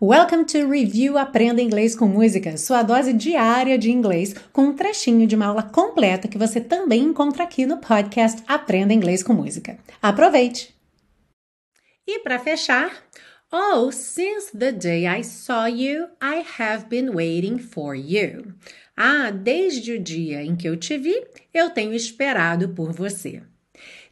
Welcome to Review Aprenda Inglês com Música, sua dose diária de inglês, com um trechinho de uma aula completa que você também encontra aqui no podcast Aprenda Inglês com Música. Aproveite! E para fechar, Oh, since the day I saw you, I have been waiting for you. Ah, desde o dia em que eu te vi, eu tenho esperado por você.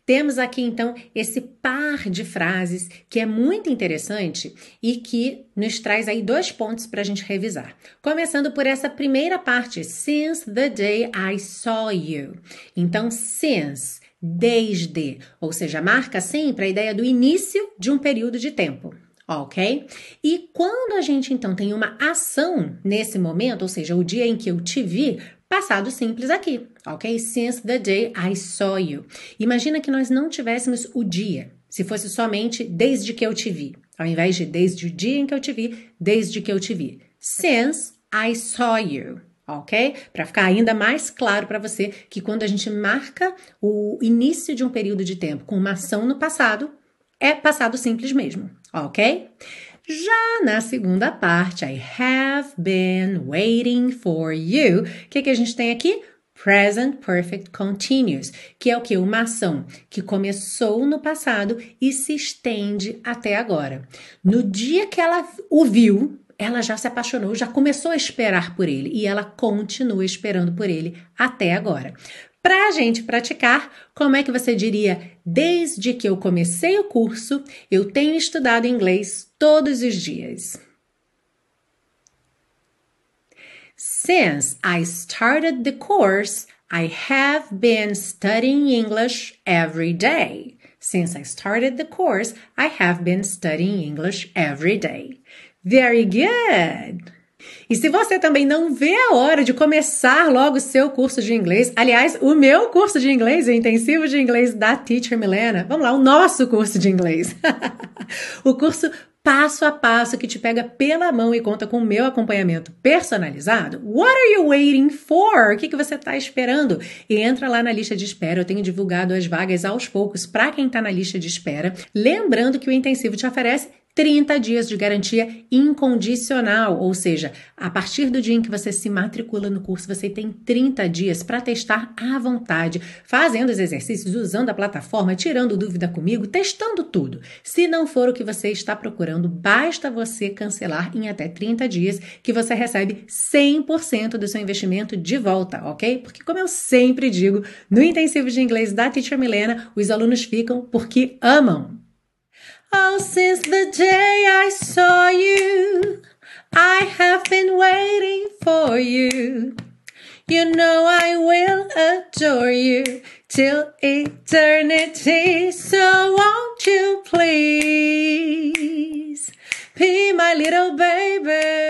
Temos aqui então esse par de frases que é muito interessante e que nos traz aí dois pontos para a gente revisar. Começando por essa primeira parte, since the day I saw you. Então, since, desde, ou seja, marca sempre a ideia do início de um período de tempo ok? E quando a gente então tem uma ação nesse momento, ou seja, o dia em que eu te vi, Passado simples aqui, ok? Since the day I saw you. Imagina que nós não tivéssemos o dia, se fosse somente desde que eu te vi, ao invés de desde o dia em que eu te vi, desde que eu te vi. Since I saw you, ok? Para ficar ainda mais claro para você que quando a gente marca o início de um período de tempo com uma ação no passado, é passado simples mesmo, ok? Já na segunda parte, I have been waiting for you. O que, que a gente tem aqui? Present Perfect Continuous, que é o que? Uma ação que começou no passado e se estende até agora. No dia que ela o viu, ela já se apaixonou, já começou a esperar por ele e ela continua esperando por ele até agora. Para a gente praticar, como é que você diria? Desde que eu comecei o curso, eu tenho estudado inglês todos os dias. Since I started the course, I have been studying English every day. Since I started the course, I have been studying English every day. Very good! E se você também não vê a hora de começar logo o seu curso de inglês, aliás, o meu curso de inglês, o intensivo de inglês da Teacher Milena, vamos lá, o nosso curso de inglês. o curso passo a passo que te pega pela mão e conta com o meu acompanhamento personalizado. What are you waiting for? O que, que você está esperando? E entra lá na lista de espera. Eu tenho divulgado as vagas aos poucos para quem está na lista de espera. Lembrando que o intensivo te oferece 30 dias de garantia incondicional, ou seja, a partir do dia em que você se matricula no curso, você tem 30 dias para testar à vontade, fazendo os exercícios, usando a plataforma, tirando dúvida comigo, testando tudo. Se não for o que você está procurando, basta você cancelar em até 30 dias que você recebe 100% do seu investimento de volta, ok? Porque como eu sempre digo, no intensivo de inglês da Teacher Milena, os alunos ficam porque amam. Oh, since the day I saw you, I have been waiting for you. You know I will adore you till eternity. So won't you please be my little baby?